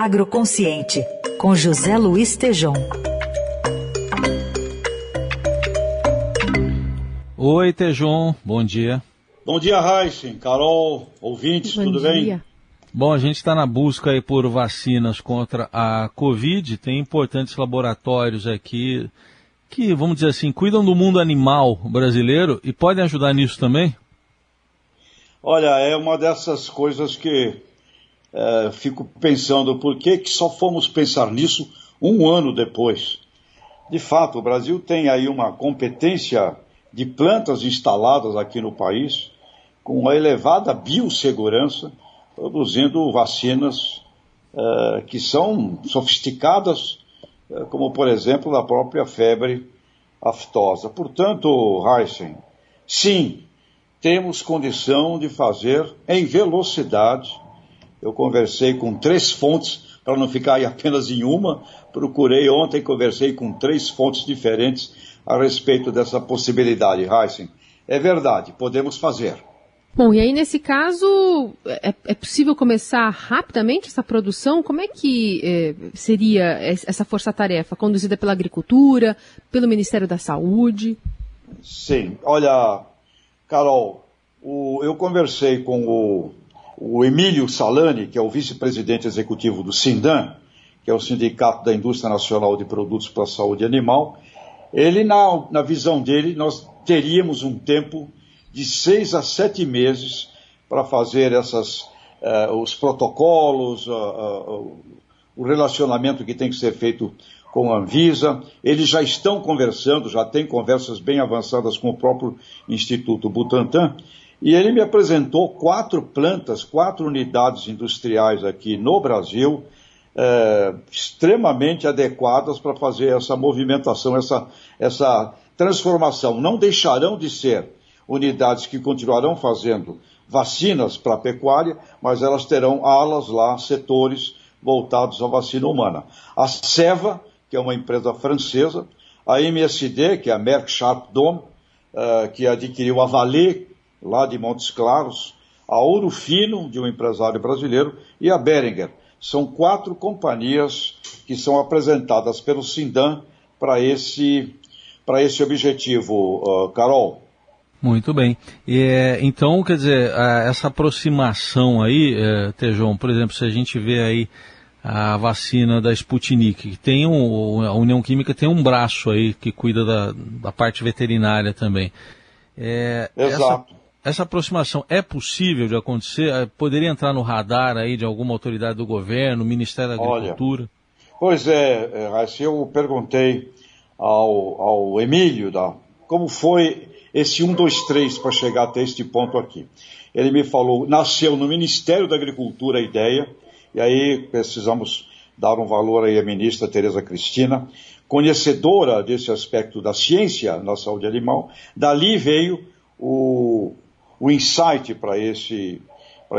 Agroconsciente, com José Luiz Tejom. Oi, Tejon, bom dia. Bom dia, Raíssen, Carol, ouvintes, bom tudo dia. bem? Bom, a gente está na busca aí por vacinas contra a Covid. Tem importantes laboratórios aqui que, vamos dizer assim, cuidam do mundo animal brasileiro e podem ajudar nisso também? Olha, é uma dessas coisas que é, fico pensando por que, que só fomos pensar nisso um ano depois. De fato, o Brasil tem aí uma competência de plantas instaladas aqui no país, com uma elevada biossegurança, produzindo vacinas é, que são sofisticadas, é, como por exemplo a própria febre aftosa. Portanto, Heisen, sim, temos condição de fazer em velocidade. Eu conversei com três fontes, para não ficar apenas em uma, procurei ontem, conversei com três fontes diferentes a respeito dessa possibilidade, Heisen. É verdade, podemos fazer. Bom, e aí nesse caso, é, é possível começar rapidamente essa produção? Como é que é, seria essa força-tarefa? Conduzida pela Agricultura, pelo Ministério da Saúde? Sim, olha, Carol, o, eu conversei com o, o Emílio Salani, que é o vice-presidente executivo do SINDAN, que é o Sindicato da Indústria Nacional de Produtos para a Saúde Animal. Ele, na, na visão dele, nós teríamos um tempo de seis a sete meses para fazer essas, uh, os protocolos, uh, uh, o relacionamento que tem que ser feito com a Anvisa. Eles já estão conversando, já tem conversas bem avançadas com o próprio Instituto Butantan. E ele me apresentou quatro plantas, quatro unidades industriais aqui no Brasil, é, extremamente adequadas para fazer essa movimentação, essa, essa transformação. Não deixarão de ser unidades que continuarão fazendo vacinas para a pecuária, mas elas terão alas lá, setores voltados à vacina humana. A Seva que é uma empresa francesa, a MSD, que é a Merck Sharp Dome, uh, que adquiriu a Valer, lá de Montes Claros, a Ouro Fino, de um empresário brasileiro, e a Beringer. São quatro companhias que são apresentadas pelo Sindan para esse, esse objetivo, uh, Carol. Muito bem. É, então, quer dizer, essa aproximação aí, é, Tejon, por exemplo, se a gente vê aí a vacina da Sputnik, que tem um, a União Química tem um braço aí que cuida da, da parte veterinária também. É, Exato. Essa, essa, aproximação é possível de acontecer? É, poderia entrar no radar aí de alguma autoridade do governo, Ministério da Agricultura? Olha, pois é, é eu perguntei ao, ao Emílio da, como foi esse 1, 2, 3 para chegar até este ponto aqui. Ele me falou, nasceu no Ministério da Agricultura a ideia, e aí precisamos dar um valor aí à ministra Tereza Cristina, conhecedora desse aspecto da ciência na saúde animal. Dali veio o, o insight para esse,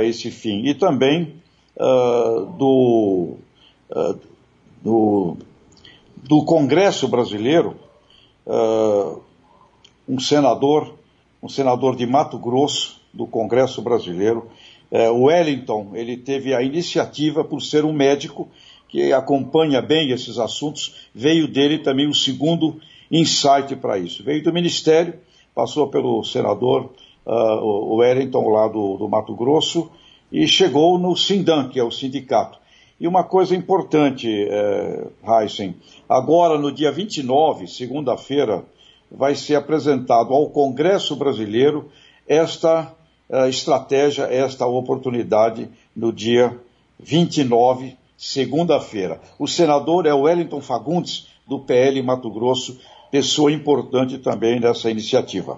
esse fim. E também uh, do, uh, do, do, Congresso brasileiro, uh, um senador, um senador de Mato Grosso, do Congresso brasileiro, é, o Wellington, ele teve a iniciativa por ser um médico que acompanha bem esses assuntos, veio dele também o segundo insight para isso. Veio do Ministério, passou pelo senador uh, o Wellington lá do, do, Mato Grosso e chegou no Sindan, que é o sindicato. E uma coisa importante, eh, Heisen, agora no dia 29, segunda-feira, vai ser apresentado ao Congresso Brasileiro esta uh, estratégia, esta oportunidade no dia 29, segunda-feira. O senador é Wellington Fagundes, do PL Mato Grosso, pessoa importante também dessa iniciativa.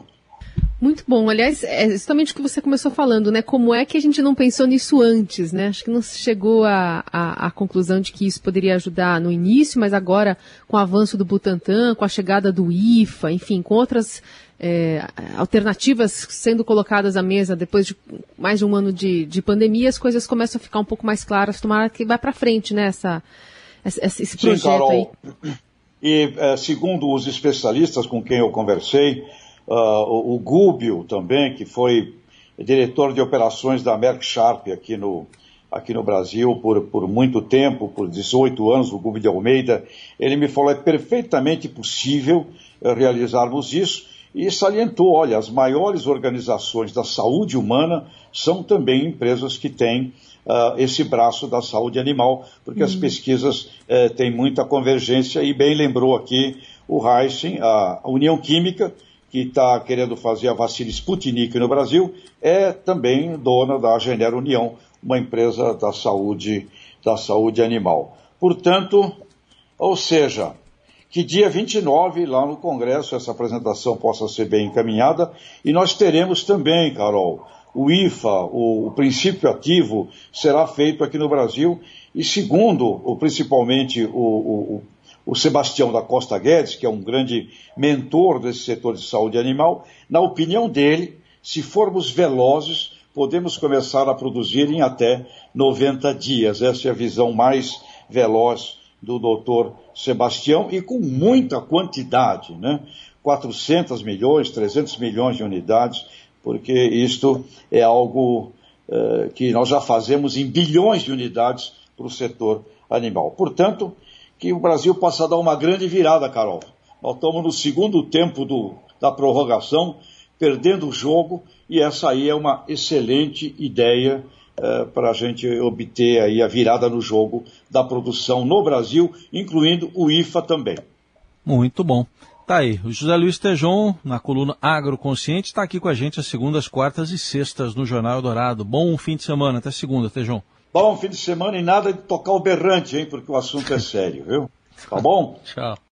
Muito bom. Aliás, é justamente o que você começou falando, né? Como é que a gente não pensou nisso antes, né? Acho que não se chegou à, à, à, conclusão de que isso poderia ajudar no início, mas agora, com o avanço do Butantan, com a chegada do IFA, enfim, com outras é, alternativas sendo colocadas à mesa depois de mais de um ano de, de pandemia, as coisas começam a ficar um pouco mais claras. Tomara que vai para frente, né? Essa, esse, esse projeto Sim, Carol. aí. E, é, segundo os especialistas com quem eu conversei, o, o Gúbio também, que foi diretor de operações da Merck Sharp aqui no, aqui no Brasil por, por muito tempo, por 18 anos, o Gubi de Almeida, ele me falou é perfeitamente possível eh, realizarmos isso. E salientou, olha, as maiores organizações da saúde humana são também empresas que têm uh, esse braço da saúde animal, porque as uhum. pesquisas uh, têm muita convergência. E bem lembrou aqui o Heisen, a União Química, que está querendo fazer a vacina Sputnik no Brasil, é também dona da Genera União, uma empresa da saúde, da saúde animal. Portanto, ou seja, que dia 29, lá no Congresso, essa apresentação possa ser bem encaminhada, e nós teremos também, Carol, o IFA, o, o princípio ativo, será feito aqui no Brasil, e segundo, o, principalmente o, o, o Sebastião da Costa Guedes, que é um grande mentor desse setor de saúde animal, na opinião dele, se formos velozes, podemos começar a produzir em até 90 dias. Essa é a visão mais veloz do doutor Sebastião e com muita quantidade, né? 400 milhões, 300 milhões de unidades, porque isto é algo uh, que nós já fazemos em bilhões de unidades para o setor animal. Portanto, que o Brasil possa dar uma grande virada, Carol. Nós estamos no segundo tempo do, da prorrogação, perdendo o jogo, e essa aí é uma excelente ideia uh, para a gente obter aí a virada no jogo da produção no Brasil, incluindo o IFA também. Muito bom. Tá aí, o José Luiz Tejon, na coluna Agroconsciente, está aqui com a gente às segundas, quartas e sextas no Jornal Dourado. Bom fim de semana, até segunda, Tejon. Bom fim de semana e nada de tocar o berrante, hein, porque o assunto é sério, viu? Tá bom? Tchau.